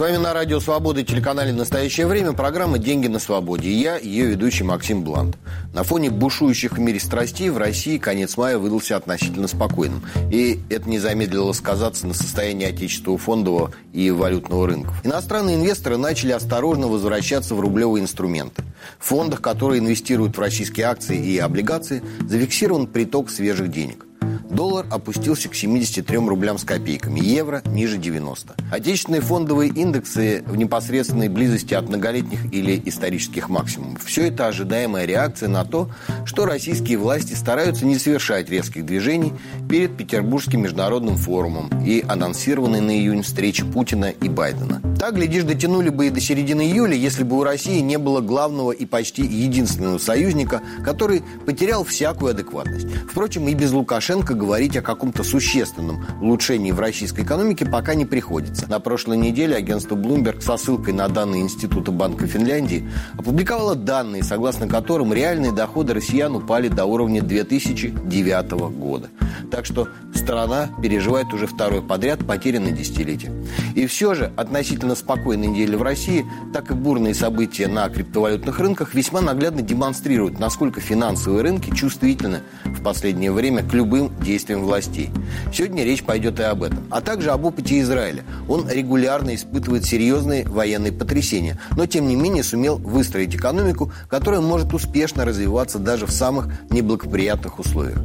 вами на Радио Свобода и телеканале «Настоящее время» программа «Деньги на свободе». И я, ее ведущий Максим Блант. На фоне бушующих в мире страстей в России конец мая выдался относительно спокойным. И это не замедлило сказаться на состоянии отечественного фондового и валютного рынков. Иностранные инвесторы начали осторожно возвращаться в рублевые инструменты. В фондах, которые инвестируют в российские акции и облигации, зафиксирован приток свежих денег. Доллар опустился к 73 рублям с копейками, евро ниже 90. Отечественные фондовые индексы в непосредственной близости от многолетних или исторических максимумов. Все это ожидаемая реакция на то, что российские власти стараются не совершать резких движений перед Петербургским международным форумом и анонсированной на июнь встречи Путина и Байдена. Так, глядишь, дотянули бы и до середины июля, если бы у России не было главного и почти единственного союзника, который потерял всякую адекватность. Впрочем, и без Лукашенко говорить о каком-то существенном улучшении в российской экономике пока не приходится. На прошлой неделе агентство Bloomberg со ссылкой на данные Института Банка Финляндии опубликовало данные, согласно которым реальные доходы россиян упали до уровня 2009 года. Так что страна переживает уже второй подряд потерянное десятилетие. И все же относительно спокойной недели в России, так и бурные события на криптовалютных рынках весьма наглядно демонстрируют, насколько финансовые рынки чувствительны в последнее время к любым действиям властей. Сегодня речь пойдет и об этом. А также об опыте Израиля. Он регулярно испытывает серьезные военные потрясения, но тем не менее сумел выстроить экономику, которая может успешно развиваться даже в самых неблагоприятных условиях.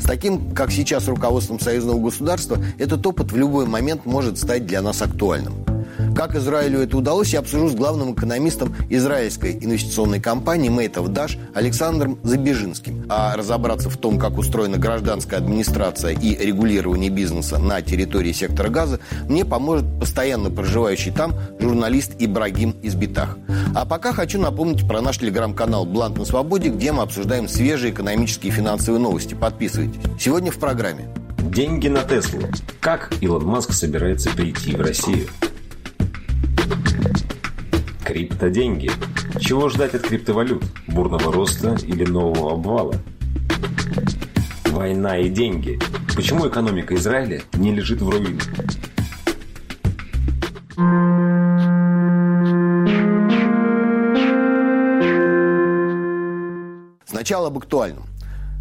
С таким, как сейчас, руководством союзного государства, этот опыт в любой момент может стать для нас актуальным. Как Израилю это удалось, я обсужу с главным экономистом израильской инвестиционной компании of Dash Александром Забежинским. А разобраться в том, как устроена гражданская администрация и регулирование бизнеса на территории сектора газа, мне поможет постоянно проживающий там журналист Ибрагим Избитах. А пока хочу напомнить про наш телеграм-канал «Блант на свободе», где мы обсуждаем свежие экономические и финансовые новости. Подписывайтесь. Сегодня в программе. Деньги на Теслу. Как Илон Маск собирается прийти в Россию? Криптоденьги. Чего ждать от криптовалют? Бурного роста или нового обвала? Война и деньги. Почему экономика Израиля не лежит в руинах? Сначала об актуальном.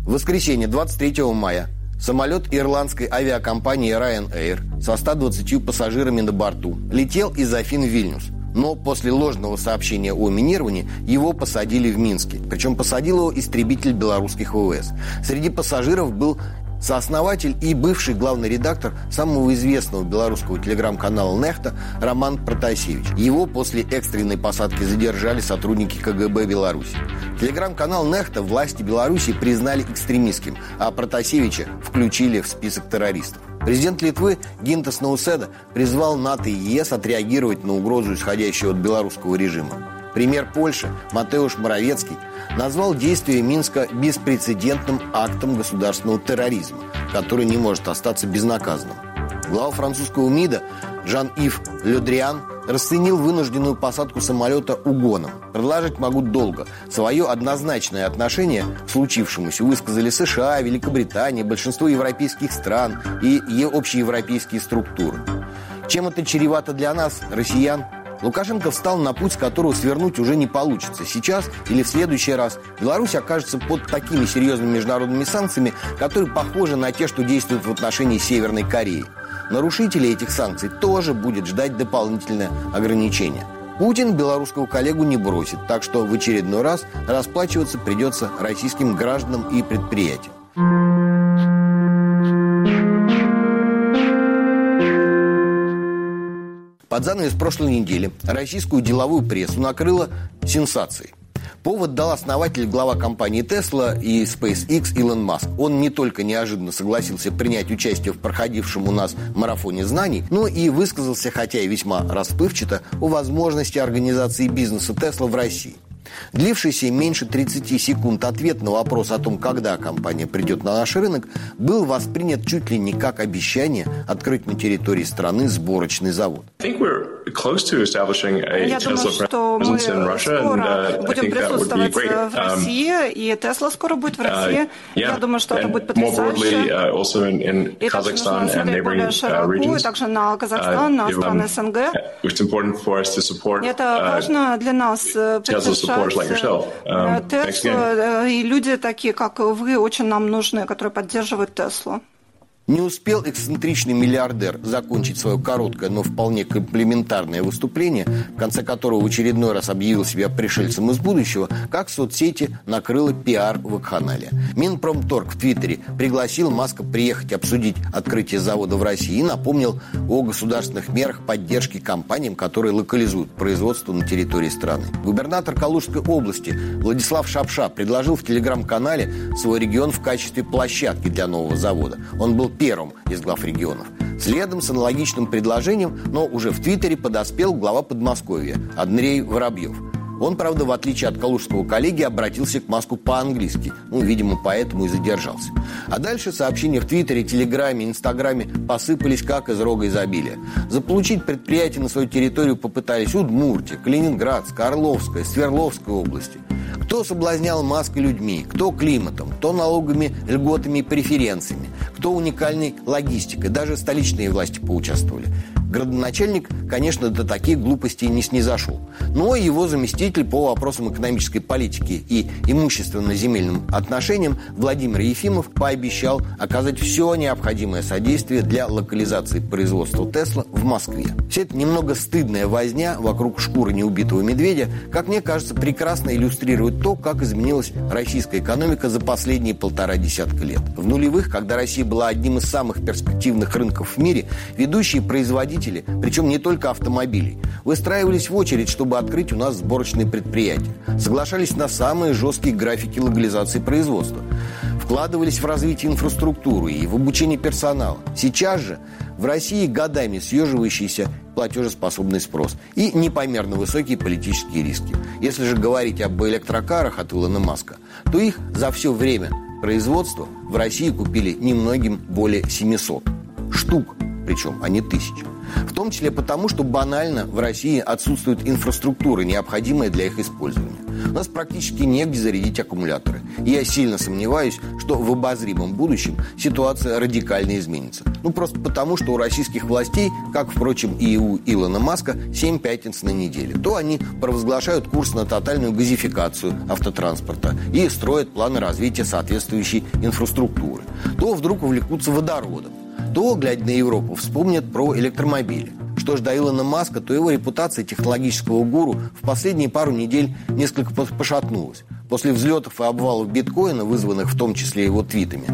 В воскресенье 23 мая Самолет ирландской авиакомпании Ryanair со 120 пассажирами на борту летел из Афин в Вильнюс. Но после ложного сообщения о минировании его посадили в Минске. Причем посадил его истребитель белорусских ВВС. Среди пассажиров был сооснователь и бывший главный редактор самого известного белорусского телеграм-канала «Нехта» Роман Протасевич. Его после экстренной посадки задержали сотрудники КГБ Беларуси. Телеграм-канал «Нехта» власти Беларуси признали экстремистским, а Протасевича включили в список террористов. Президент Литвы Гинтас Науседа призвал НАТО и ЕС отреагировать на угрозу, исходящую от белорусского режима. Премьер Польши Матеуш Моровецкий назвал действия Минска беспрецедентным актом государственного терроризма, который не может остаться безнаказанным. Глава французского МИДа Жан-Ив Ледриан расценил вынужденную посадку самолета угоном. Продолжать могу долго. Свое однозначное отношение к случившемуся высказали США, Великобритания, большинство европейских стран и общеевропейские структуры. Чем это чревато для нас, россиян, Лукашенко встал на путь, с которого свернуть уже не получится. Сейчас или в следующий раз Беларусь окажется под такими серьезными международными санкциями, которые похожи на те, что действуют в отношении Северной Кореи. Нарушителей этих санкций тоже будет ждать дополнительное ограничение. Путин белорусского коллегу не бросит, так что в очередной раз расплачиваться придется российским гражданам и предприятиям. Под занавес прошлой недели российскую деловую прессу накрыла сенсацией. Повод дал основатель глава компании Tesla и SpaceX Илон Маск. Он не только неожиданно согласился принять участие в проходившем у нас марафоне знаний, но и высказался, хотя и весьма расплывчато, о возможности организации бизнеса Tesla в России. Длившийся меньше 30 секунд ответ на вопрос о том, когда компания придет на наш рынок, был воспринят чуть ли не как обещание открыть на территории страны сборочный завод. Close to establishing a Я Tesla думаю, что мы presence in Russia, and скоро uh, I будем think that would be присутствовать great. в Um, России, и Тесла скоро будет в России. uh, Я yeah, думаю, что это and будет more broadly, потрясающе. uh, also in, in И также Kazakhstan and neighboring более uh, и также на Казахстан, на Uh, страны um, СНГ. It's important for us to support Это uh, важно для нас э, Tesla supporters like поддержать yourself. Um, э, thanks Теслу, э, и люди такие, как вы, очень нам нужны, которые поддерживают Теслу. Не успел эксцентричный миллиардер закончить свое короткое, но вполне комплементарное выступление, в конце которого в очередной раз объявил себя пришельцем из будущего, как соцсети накрыло пиар в канале. Минпромторг в Твиттере пригласил Маска приехать обсудить открытие завода в России и напомнил о государственных мерах поддержки компаниям, которые локализуют производство на территории страны. Губернатор Калужской области Владислав Шапша предложил в телеграм-канале свой регион в качестве площадки для нового завода. Он был первым из глав регионов. Следом с аналогичным предложением, но уже в Твиттере подоспел глава Подмосковья Андрей Воробьев. Он, правда, в отличие от калужского коллеги, обратился к Маску по-английски. Ну, видимо, поэтому и задержался. А дальше сообщения в Твиттере, Телеграме, Инстаграме посыпались как из рога изобилия. Заполучить предприятие на свою территорию попытались Удмуртия, Калининградская, Орловская, Свердловская области. Кто соблазнял Маской людьми, кто климатом, кто налоговыми льготами и преференциями, кто уникальной логистикой. Даже столичные власти поучаствовали. Градоначальник, конечно, до таких глупостей не снизошел. Но его заместитель по вопросам экономической политики и имущественно-земельным отношениям Владимир Ефимов пообещал оказать все необходимое содействие для локализации производства Тесла в Москве. Вся эта немного стыдная возня вокруг шкуры неубитого медведя, как мне кажется, прекрасно иллюстрирует то, как изменилась российская экономика за последние полтора десятка лет. В нулевых, когда Россия была одним из самых перспективных рынков в мире, ведущие производители производители, причем не только автомобилей, выстраивались в очередь, чтобы открыть у нас сборочные предприятия. Соглашались на самые жесткие графики легализации производства. Вкладывались в развитие инфраструктуры и в обучение персонала. Сейчас же в России годами съеживающийся платежеспособный спрос и непомерно высокие политические риски. Если же говорить об электрокарах от Илона Маска, то их за все время производства в России купили немногим более 700 штук, причем, а не тысяч. В том числе потому, что банально в России отсутствует инфраструктура, необходимая для их использования. У нас практически негде зарядить аккумуляторы. И я сильно сомневаюсь, что в обозримом будущем ситуация радикально изменится. Ну, просто потому, что у российских властей, как, впрочем, и у Илона Маска, 7 пятниц на неделю. То они провозглашают курс на тотальную газификацию автотранспорта и строят планы развития соответствующей инфраструктуры. То вдруг увлекутся водородом то, глядя на Европу, вспомнят про электромобили. Что ж до Илона Маска, то его репутация технологического гуру в последние пару недель несколько пошатнулась. После взлетов и обвалов биткоина, вызванных в том числе его твитами,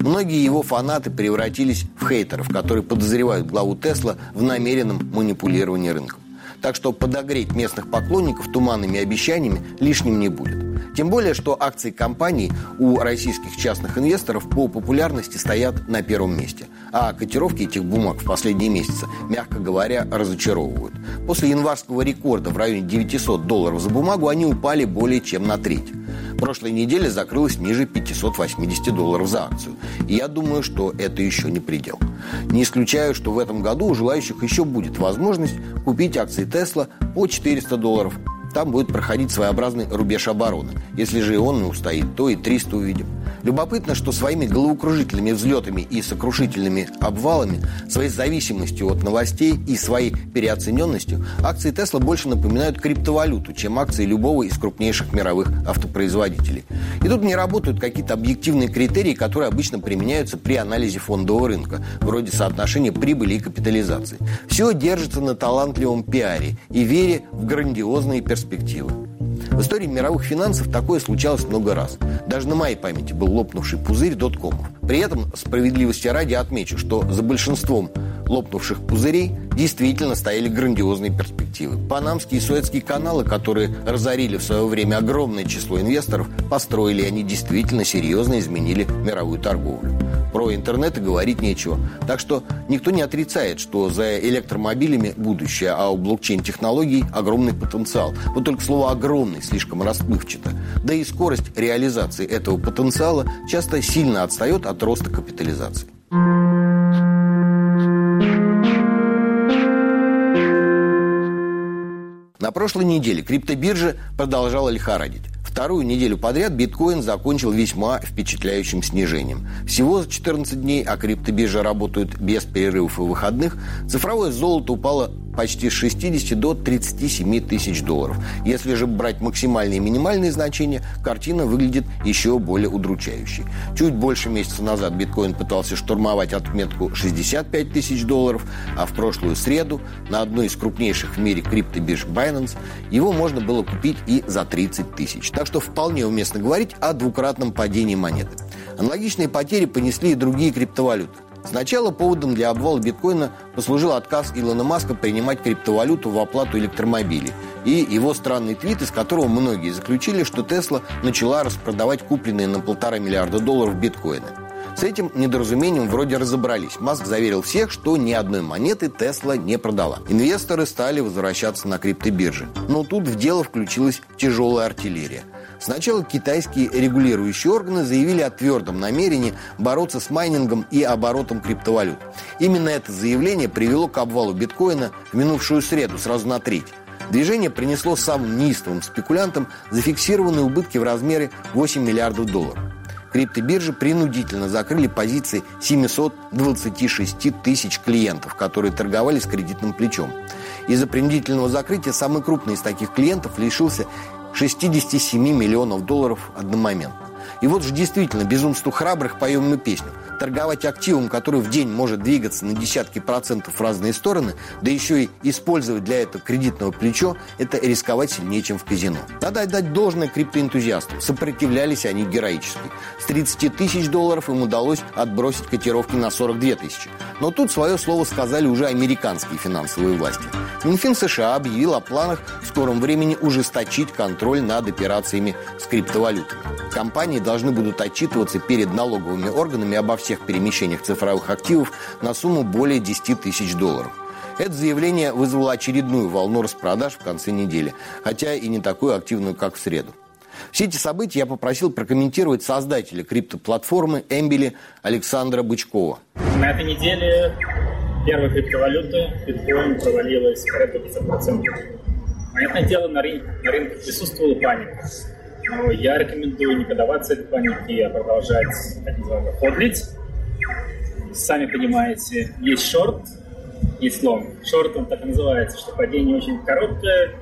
многие его фанаты превратились в хейтеров, которые подозревают главу Тесла в намеренном манипулировании рынком. Так что подогреть местных поклонников туманными обещаниями лишним не будет. Тем более, что акции компаний у российских частных инвесторов по популярности стоят на первом месте. А котировки этих бумаг в последние месяцы, мягко говоря, разочаровывают. После январского рекорда в районе 900 долларов за бумагу они упали более чем на треть. Прошлой неделе закрылась ниже 580 долларов за акцию. И я думаю, что это еще не предел. Не исключаю, что в этом году у желающих еще будет возможность купить акции Тесла по 400 долларов. Там будет проходить своеобразный рубеж обороны. Если же и он не устоит, то и 300 увидим. Любопытно, что своими головокружительными взлетами и сокрушительными обвалами, своей зависимостью от новостей и своей переоцененностью, акции Тесла больше напоминают криптовалюту, чем акции любого из крупнейших мировых автопроизводителей. И тут не работают какие-то объективные критерии, которые обычно применяются при анализе фондового рынка, вроде соотношения прибыли и капитализации. Все держится на талантливом пиаре и вере в грандиозные перспективы. В истории мировых финансов такое случалось много раз. Даже на моей памяти был лопнувший пузырь доткомов. При этом, справедливости ради, отмечу, что за большинством лопнувших пузырей действительно стояли грандиозные перспективы. Панамские и Суэцкие каналы, которые разорили в свое время огромное число инвесторов, построили, и они действительно серьезно изменили мировую торговлю. Про интернет и говорить нечего. Так что никто не отрицает, что за электромобилями будущее, а у блокчейн-технологий огромный потенциал. Вот только слово «огромный» слишком расплывчато. Да и скорость реализации этого потенциала часто сильно отстает от роста капитализации. На прошлой неделе криптобиржа продолжала лихорадить. Вторую неделю подряд биткоин закончил весьма впечатляющим снижением. Всего за 14 дней, а криптобиржи работают без перерывов и выходных, цифровое золото упало почти с 60 до 37 тысяч долларов. Если же брать максимальные и минимальные значения, картина выглядит еще более удручающей. Чуть больше месяца назад биткоин пытался штурмовать отметку 65 тысяч долларов, а в прошлую среду на одной из крупнейших в мире криптобирж Binance его можно было купить и за 30 тысяч. Так что вполне уместно говорить о двукратном падении монеты. Аналогичные потери понесли и другие криптовалюты. Сначала поводом для обвала биткоина послужил отказ Илона Маска принимать криптовалюту в оплату электромобилей и его странный твит, из которого многие заключили, что Тесла начала распродавать купленные на полтора миллиарда долларов биткоины. С этим недоразумением вроде разобрались. Маск заверил всех, что ни одной монеты Тесла не продала. Инвесторы стали возвращаться на криптобиржи. Но тут в дело включилась тяжелая артиллерия – Сначала китайские регулирующие органы заявили о твердом намерении бороться с майнингом и оборотом криптовалют. Именно это заявление привело к обвалу биткоина в минувшую среду сразу на треть. Движение принесло самым неистовым спекулянтам зафиксированные убытки в размере 8 миллиардов долларов. Криптобиржи принудительно закрыли позиции 726 тысяч клиентов, которые торговали с кредитным плечом. Из-за принудительного закрытия самый крупный из таких клиентов лишился 67 миллионов долларов одномоментно. И вот же действительно безумству храбрых поем мы песню. Торговать активом, который в день может двигаться на десятки процентов в разные стороны, да еще и использовать для этого кредитного плечо, это рисковать сильнее, чем в казино. Надо отдать должное криптоэнтузиастам. Сопротивлялись они героически. С 30 тысяч долларов им удалось отбросить котировки на 42 тысячи. Но тут свое слово сказали уже американские финансовые власти. Минфин США объявил о планах в скором времени ужесточить контроль над операциями с криптовалютами. Компании должны будут отчитываться перед налоговыми органами обо всех перемещениях цифровых активов на сумму более 10 тысяч долларов. Это заявление вызвало очередную волну распродаж в конце недели, хотя и не такую активную, как в среду. Все эти события я попросил прокомментировать создателя криптоплатформы Эмбили Александра Бычкова. На этой неделе первая криптовалюта, биткоин, провалилась порядка 50%. Понятное дело, на рынке, на рынке присутствовала паника. Я рекомендую не поддаваться этой панике, а продолжать, так называемый, ходлить. Сами понимаете, есть шорт, есть лонг. Шорт он так и называется, что падение очень короткое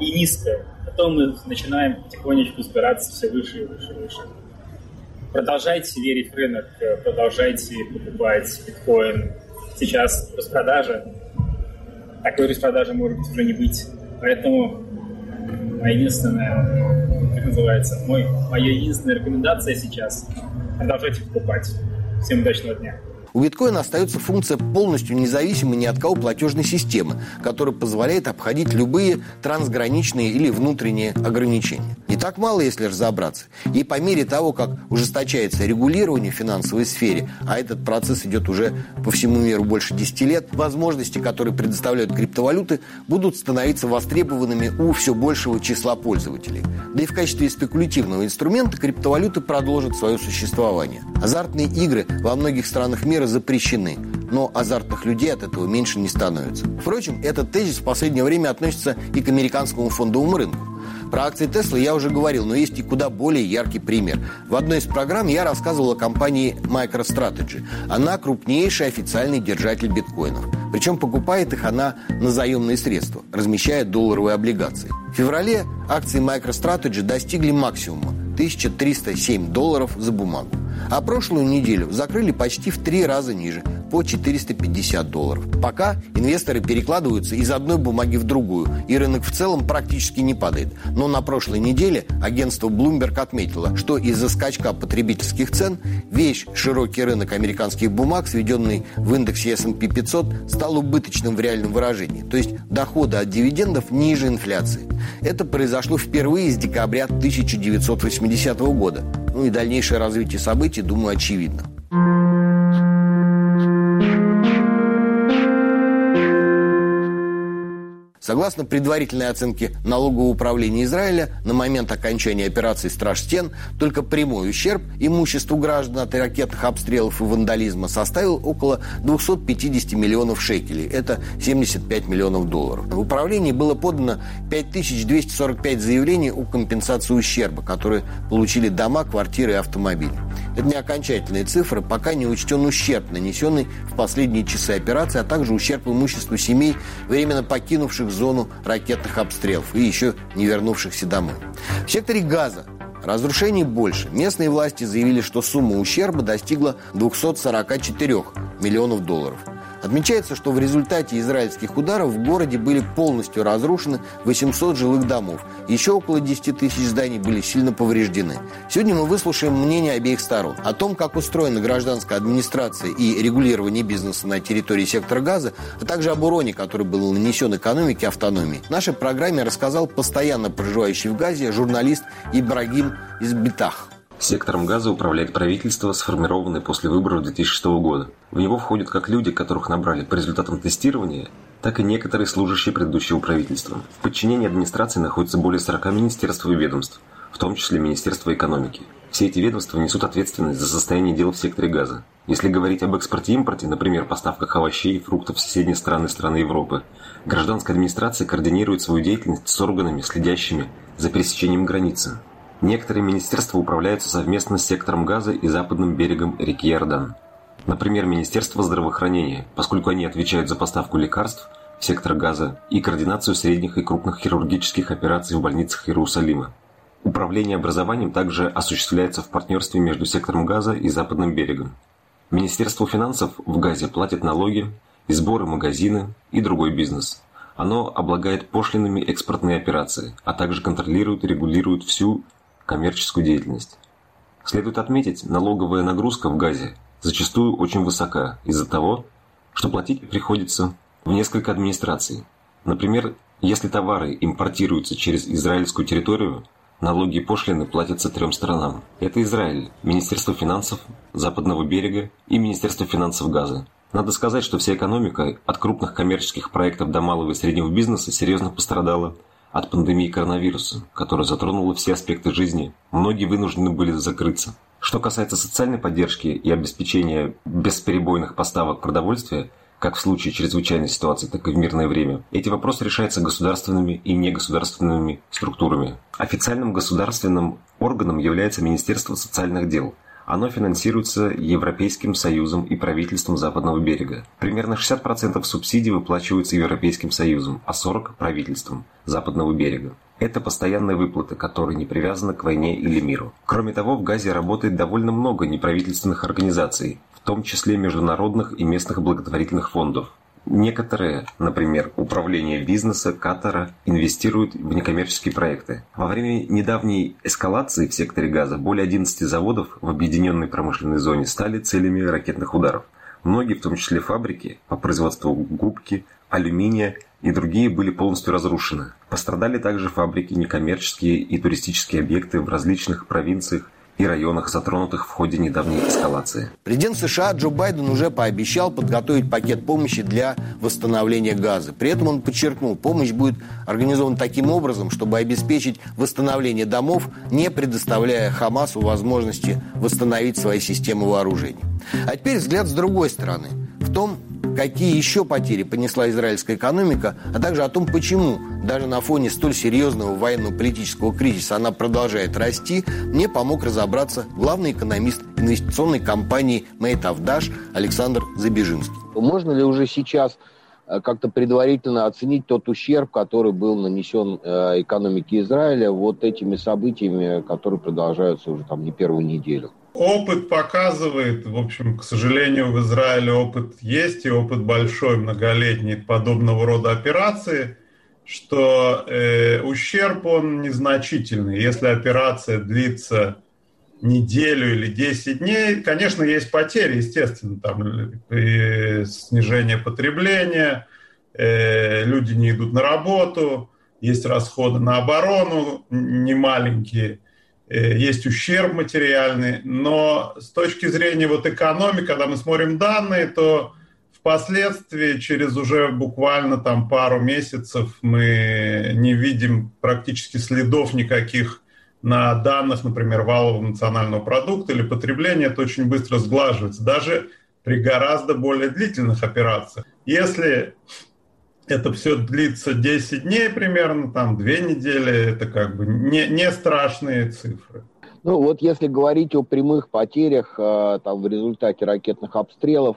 и низкое. Потом мы начинаем потихонечку сбираться все выше и выше и выше. Продолжайте верить в рынок, продолжайте покупать биткоин. Сейчас распродажа. Такой распродажи может уже не быть. Поэтому моя единственная, называется, мой, моя единственная рекомендация сейчас – продолжайте покупать. Всем удачного дня! У биткоина остается функция полностью независимой ни от кого платежной системы, которая позволяет обходить любые трансграничные или внутренние ограничения. Не так мало, если разобраться. И по мере того, как ужесточается регулирование в финансовой сфере, а этот процесс идет уже по всему миру больше 10 лет, возможности, которые предоставляют криптовалюты, будут становиться востребованными у все большего числа пользователей. Да и в качестве спекулятивного инструмента криптовалюты продолжат свое существование. Азартные игры во многих странах мира запрещены, но азартных людей от этого меньше не становится. Впрочем, этот тезис в последнее время относится и к американскому фондовому рынку. Про акции Tesla я уже говорил, но есть и куда более яркий пример. В одной из программ я рассказывал о компании MicroStrategy. Она крупнейший официальный держатель биткоинов. Причем покупает их она на заемные средства, размещая долларовые облигации. В феврале акции MicroStrategy достигли максимума 1307 долларов за бумагу. А прошлую неделю закрыли почти в три раза ниже, по 450 долларов. Пока инвесторы перекладываются из одной бумаги в другую, и рынок в целом практически не падает. Но на прошлой неделе агентство Bloomberg отметило, что из-за скачка потребительских цен весь широкий рынок американских бумаг, сведенный в индексе S&P 500, стал убыточным в реальном выражении. То есть доходы от дивидендов ниже инфляции. Это произошло впервые с декабря 1980 года. Ну и дальнейшее развитие событий, думаю, очевидно. Согласно предварительной оценке налогового управления Израиля, на момент окончания операции «Страж стен» только прямой ущерб имуществу граждан от ракетных обстрелов и вандализма составил около 250 миллионов шекелей. Это 75 миллионов долларов. В управлении было подано 5245 заявлений о компенсации ущерба, которые получили дома, квартиры и автомобили. Это не окончательные цифры, пока не учтен ущерб, нанесенный в последние часы операции, а также ущерб имуществу семей, временно покинувших зону ракетных обстрелов и еще не вернувшихся домой. В секторе газа Разрушений больше. Местные власти заявили, что сумма ущерба достигла 244 миллионов долларов. Отмечается, что в результате израильских ударов в городе были полностью разрушены 800 жилых домов. Еще около 10 тысяч зданий были сильно повреждены. Сегодня мы выслушаем мнение обеих сторон. О том, как устроена гражданская администрация и регулирование бизнеса на территории сектора газа, а также об уроне, который был нанесен экономике автономии. В нашей программе рассказал постоянно проживающий в Газе журналист Ибрагим Избитах. Сектором газа управляет правительство, сформированное после выборов 2006 года. В него входят как люди, которых набрали по результатам тестирования, так и некоторые служащие предыдущего правительства. В подчинении администрации находится более 40 министерств и ведомств, в том числе Министерство экономики. Все эти ведомства несут ответственность за состояние дел в секторе газа. Если говорить об экспорте и импорте, например, поставках овощей и фруктов в соседние страны страны Европы, гражданская администрация координирует свою деятельность с органами, следящими за пересечением границы. Некоторые министерства управляются совместно с сектором газа и западным берегом реки Иордан. Например, Министерство здравоохранения, поскольку они отвечают за поставку лекарств в сектор газа и координацию средних и крупных хирургических операций в больницах Иерусалима. Управление образованием также осуществляется в партнерстве между сектором газа и западным берегом. Министерство финансов в Газе платит налоги, и сборы магазины и другой бизнес. Оно облагает пошлинами экспортные операции, а также контролирует и регулирует всю коммерческую деятельность. Следует отметить, налоговая нагрузка в Газе зачастую очень высока из-за того, что платить приходится в несколько администраций. Например, если товары импортируются через израильскую территорию, налоги и пошлины платятся трем сторонам. Это Израиль, Министерство финансов Западного берега и Министерство финансов Газа. Надо сказать, что вся экономика от крупных коммерческих проектов до малого и среднего бизнеса серьезно пострадала от пандемии коронавируса, которая затронула все аспекты жизни, многие вынуждены были закрыться. Что касается социальной поддержки и обеспечения бесперебойных поставок продовольствия, как в случае чрезвычайной ситуации, так и в мирное время, эти вопросы решаются государственными и негосударственными структурами. Официальным государственным органом является Министерство социальных дел – оно финансируется Европейским Союзом и правительством Западного берега. Примерно 60% субсидий выплачиваются Европейским Союзом, а 40% – правительством Западного берега. Это постоянные выплаты, которые не привязаны к войне или миру. Кроме того, в Газе работает довольно много неправительственных организаций, в том числе международных и местных благотворительных фондов. Некоторые, например, управление бизнеса Катара, инвестируют в некоммерческие проекты. Во время недавней эскалации в секторе газа более 11 заводов в объединенной промышленной зоне стали целями ракетных ударов. Многие, в том числе фабрики по производству губки, алюминия и другие были полностью разрушены. Пострадали также фабрики, некоммерческие и туристические объекты в различных провинциях и районах, затронутых в ходе недавней эскалации. Президент США Джо Байден уже пообещал подготовить пакет помощи для восстановления газа. При этом он подчеркнул, помощь будет организована таким образом, чтобы обеспечить восстановление домов, не предоставляя Хамасу возможности восстановить свои системы вооружений. А теперь взгляд с другой стороны. В том, какие еще потери понесла израильская экономика, а также о том, почему даже на фоне столь серьезного военно-политического кризиса она продолжает расти, мне помог разобраться главный экономист инвестиционной компании «Мейт Авдаш» Александр Забежинский. Можно ли уже сейчас э, как-то предварительно оценить тот ущерб, который был нанесен э, экономике Израиля вот этими событиями, которые продолжаются уже там не первую неделю? Опыт показывает, в общем, к сожалению, в Израиле опыт есть, и опыт большой, многолетний подобного рода операции, что э, ущерб он незначительный. Если операция длится неделю или 10 дней, конечно, есть потери, естественно, там и снижение потребления, э, люди не идут на работу, есть расходы на оборону немаленькие – Э, есть ущерб материальный, но с точки зрения вот экономики, когда мы смотрим данные, то Впоследствии, через уже буквально там пару месяцев, мы не видим практически следов никаких на данных, например, валового национального продукта или потребления. Это очень быстро сглаживается, даже при гораздо более длительных операциях. Если это все длится 10 дней примерно, там 2 недели, это как бы не, не страшные цифры. Ну вот если говорить о прямых потерях э, там, в результате ракетных обстрелов,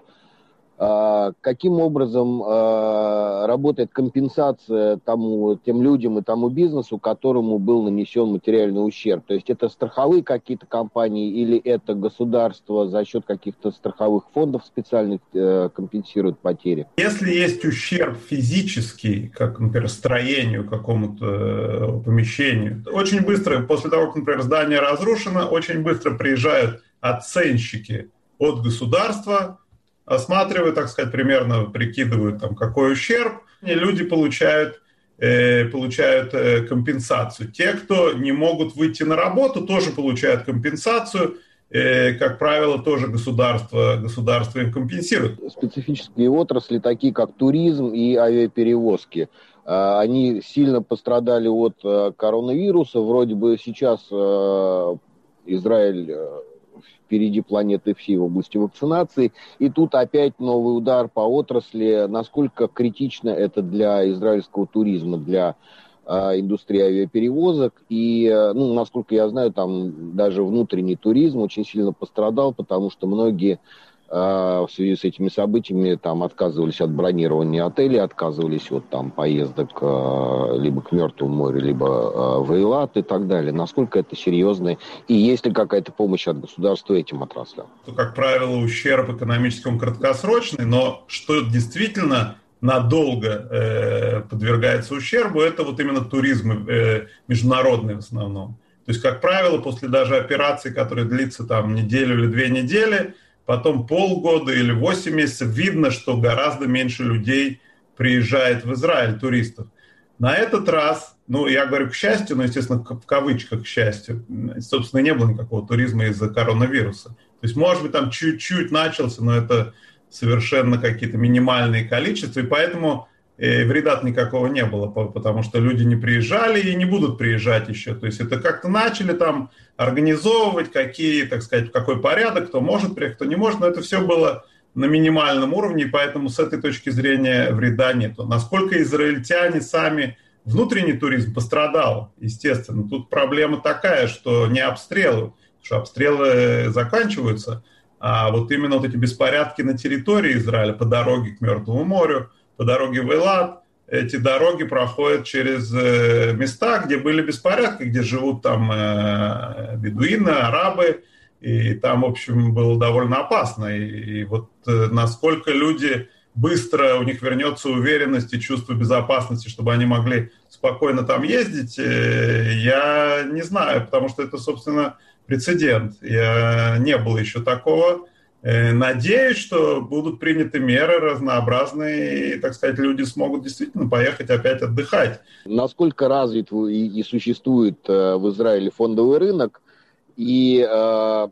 каким образом а, работает компенсация тому, тем людям и тому бизнесу, которому был нанесен материальный ущерб? То есть это страховые какие-то компании или это государство за счет каких-то страховых фондов специальных э, компенсирует потери? Если есть ущерб физический, как, например, строению какому-то э, помещению, очень быстро, после того, как, например, здание разрушено, очень быстро приезжают оценщики от государства, осматривают, так сказать, примерно прикидывают, там, какой ущерб, и люди получают, э, получают э, компенсацию. Те, кто не могут выйти на работу, тоже получают компенсацию, э, как правило, тоже государство, государство им компенсирует. Специфические отрасли, такие как туризм и авиаперевозки, они сильно пострадали от коронавируса. Вроде бы сейчас Израиль впереди планеты всей в области вакцинации. И тут опять новый удар по отрасли. Насколько критично это для израильского туризма, для э, индустрии авиаперевозок. И, э, ну, насколько я знаю, там даже внутренний туризм очень сильно пострадал, потому что многие а, в связи с этими событиями там отказывались от бронирования отелей, отказывались от там поездок а, либо к Мертвому морю, либо а, в Эйлат и так далее. Насколько это серьезно? И есть ли какая-то помощь от государства этим отраслям? Как правило, ущерб экономический он краткосрочный, но что действительно надолго э, подвергается ущербу, это вот именно туризм э, международный в основном. То есть, как правило, после даже операции, которая длится там неделю или две недели, потом полгода или 8 месяцев, видно, что гораздо меньше людей приезжает в Израиль, туристов. На этот раз, ну, я говорю к счастью, но, естественно, в кавычках к счастью, собственно, не было никакого туризма из-за коронавируса. То есть, может быть, там чуть-чуть начался, но это совершенно какие-то минимальные количества, и поэтому э, вреда никакого не было, потому что люди не приезжали и не будут приезжать еще. То есть это как-то начали там организовывать, какие, так сказать, какой порядок, кто может приехать, кто не может, но это все было на минимальном уровне, и поэтому с этой точки зрения вреда нет. Насколько израильтяне сами, внутренний туризм пострадал, естественно. Тут проблема такая, что не обстрелы, что обстрелы заканчиваются, а вот именно вот эти беспорядки на территории Израиля по дороге к Мертвому морю, по дороге в Элад, эти дороги проходят через э, места, где были беспорядки, где живут там э, бедуины, арабы, и там, в общем, было довольно опасно. И, и вот э, насколько люди быстро, у них вернется уверенность и чувство безопасности, чтобы они могли спокойно там ездить, я не знаю, потому что это, собственно, прецедент. Я, не было еще такого. Э, надеюсь, что будут приняты меры разнообразные, и, так сказать, люди смогут действительно поехать опять отдыхать. Насколько развит и, и существует э, в Израиле фондовый рынок, и э,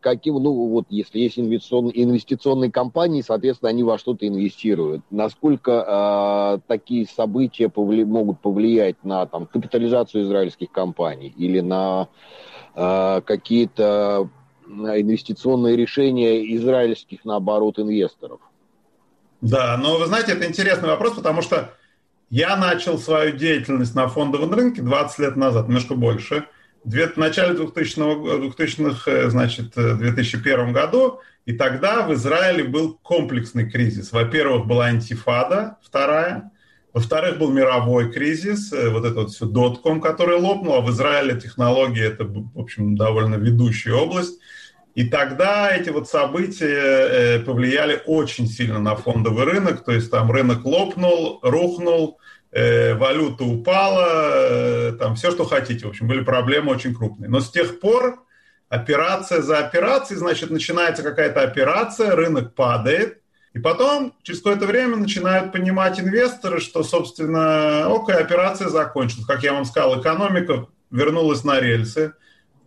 каким, ну вот, если есть инвестиционные, инвестиционные компании, соответственно, они во что-то инвестируют. Насколько э, такие события повли, могут повлиять на там, капитализацию израильских компаний или на э, какие-то инвестиционные решения израильских, наоборот, инвесторов? Да, но вы знаете, это интересный вопрос, потому что я начал свою деятельность на фондовом рынке 20 лет назад, немножко больше. В начале 2000-х, 2000 э, значит, 2001 году, и тогда в Израиле был комплексный кризис. Во-первых, была антифада, вторая. Во-вторых, был мировой кризис, э, вот это вот все дотком, который лопнул, а в Израиле технологии это, в общем, довольно ведущая область. И тогда эти вот события э, повлияли очень сильно на фондовый рынок, то есть там рынок лопнул, рухнул, э, валюта упала, э, там все, что хотите. В общем, были проблемы очень крупные. Но с тех пор операция за операцией, значит, начинается какая-то операция, рынок падает, и потом, через какое-то время, начинают понимать инвесторы, что, собственно, окей, операция закончилась. Как я вам сказал, экономика вернулась на рельсы,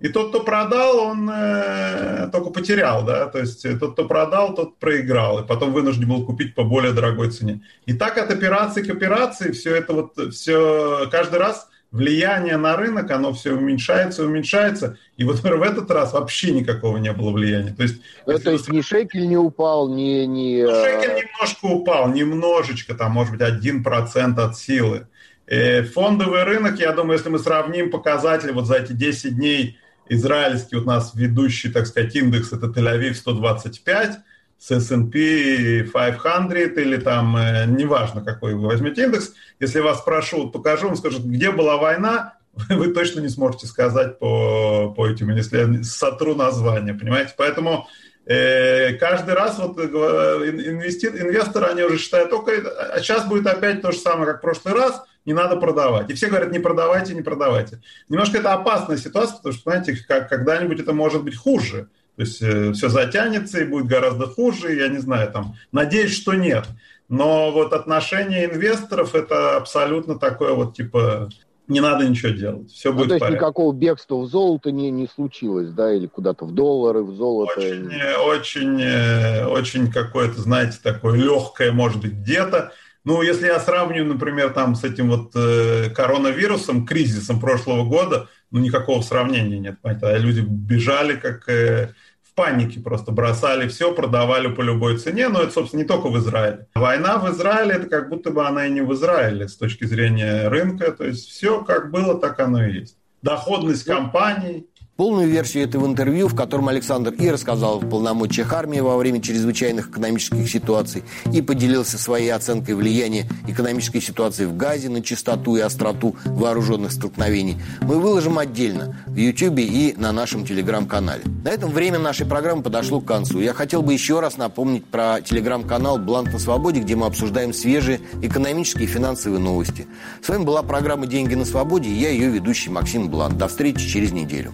И тот, кто продал, он э, только потерял, да, то есть э, тот, кто продал, тот проиграл, и потом вынужден был купить по более дорогой цене. И так от операции к операции все это вот, все, каждый раз влияние на рынок, оно все уменьшается, уменьшается, и вот в этот раз вообще никакого не было влияния. То есть, ну, то есть ни шекель не упал, ни... ни... Ну, шекель немножко упал, немножечко, там, может быть, 1% от силы. Э, фондовый рынок, я думаю, если мы сравним показатели вот за эти 10 дней израильский у нас ведущий, так сказать, индекс, это Тель-Авив 125, с S&P 500 или там, э, неважно, какой вы возьмете индекс, если вас спрошу, покажу, он скажет, где была война, вы точно не сможете сказать по, по этим, если сотру название, понимаете? Поэтому э, каждый раз вот э, инвести, инвесторы, они уже считают, только а сейчас будет опять то же самое, как в прошлый раз, не надо продавать. И все говорят, не продавайте, не продавайте. Немножко это опасная ситуация, потому что, знаете, как, когда-нибудь это может быть хуже. То есть э, все затянется и будет гораздо хуже, я не знаю, там, надеюсь, что нет. Но вот отношение инвесторов это абсолютно такое вот типа не надо ничего делать, все ну, будет то есть порядке. никакого бегства в золото не, не случилось, да, или куда-то в доллары, в золото? Очень, очень, э, очень какое-то, знаете, такое легкое, может быть, где-то. Ну, если я сравню, например, там с этим вот э, коронавирусом, кризисом прошлого года, ну, никакого сравнения нет, понимаете, а люди бежали как э, в панике просто, бросали все, продавали по любой цене, но это, собственно, не только в Израиле. Война в Израиле, это как будто бы она и не в Израиле с точки зрения рынка, то есть все как было, так оно и есть. Доходность ну, компаний, Полную версию этого интервью, в котором Александр и рассказал о полномочиях армии во время чрезвычайных экономических ситуаций и поделился своей оценкой влияния экономической ситуации в Газе на частоту и остроту вооруженных столкновений, мы выложим отдельно в YouTube и на нашем телеграм-канале. На этом время нашей программы подошло к концу. Я хотел бы еще раз напомнить про телеграм-канал «Бланк на свободе», где мы обсуждаем свежие экономические и финансовые новости. С вами была программа «Деньги на свободе» и я ее ведущий Максим Бланк. До встречи через неделю.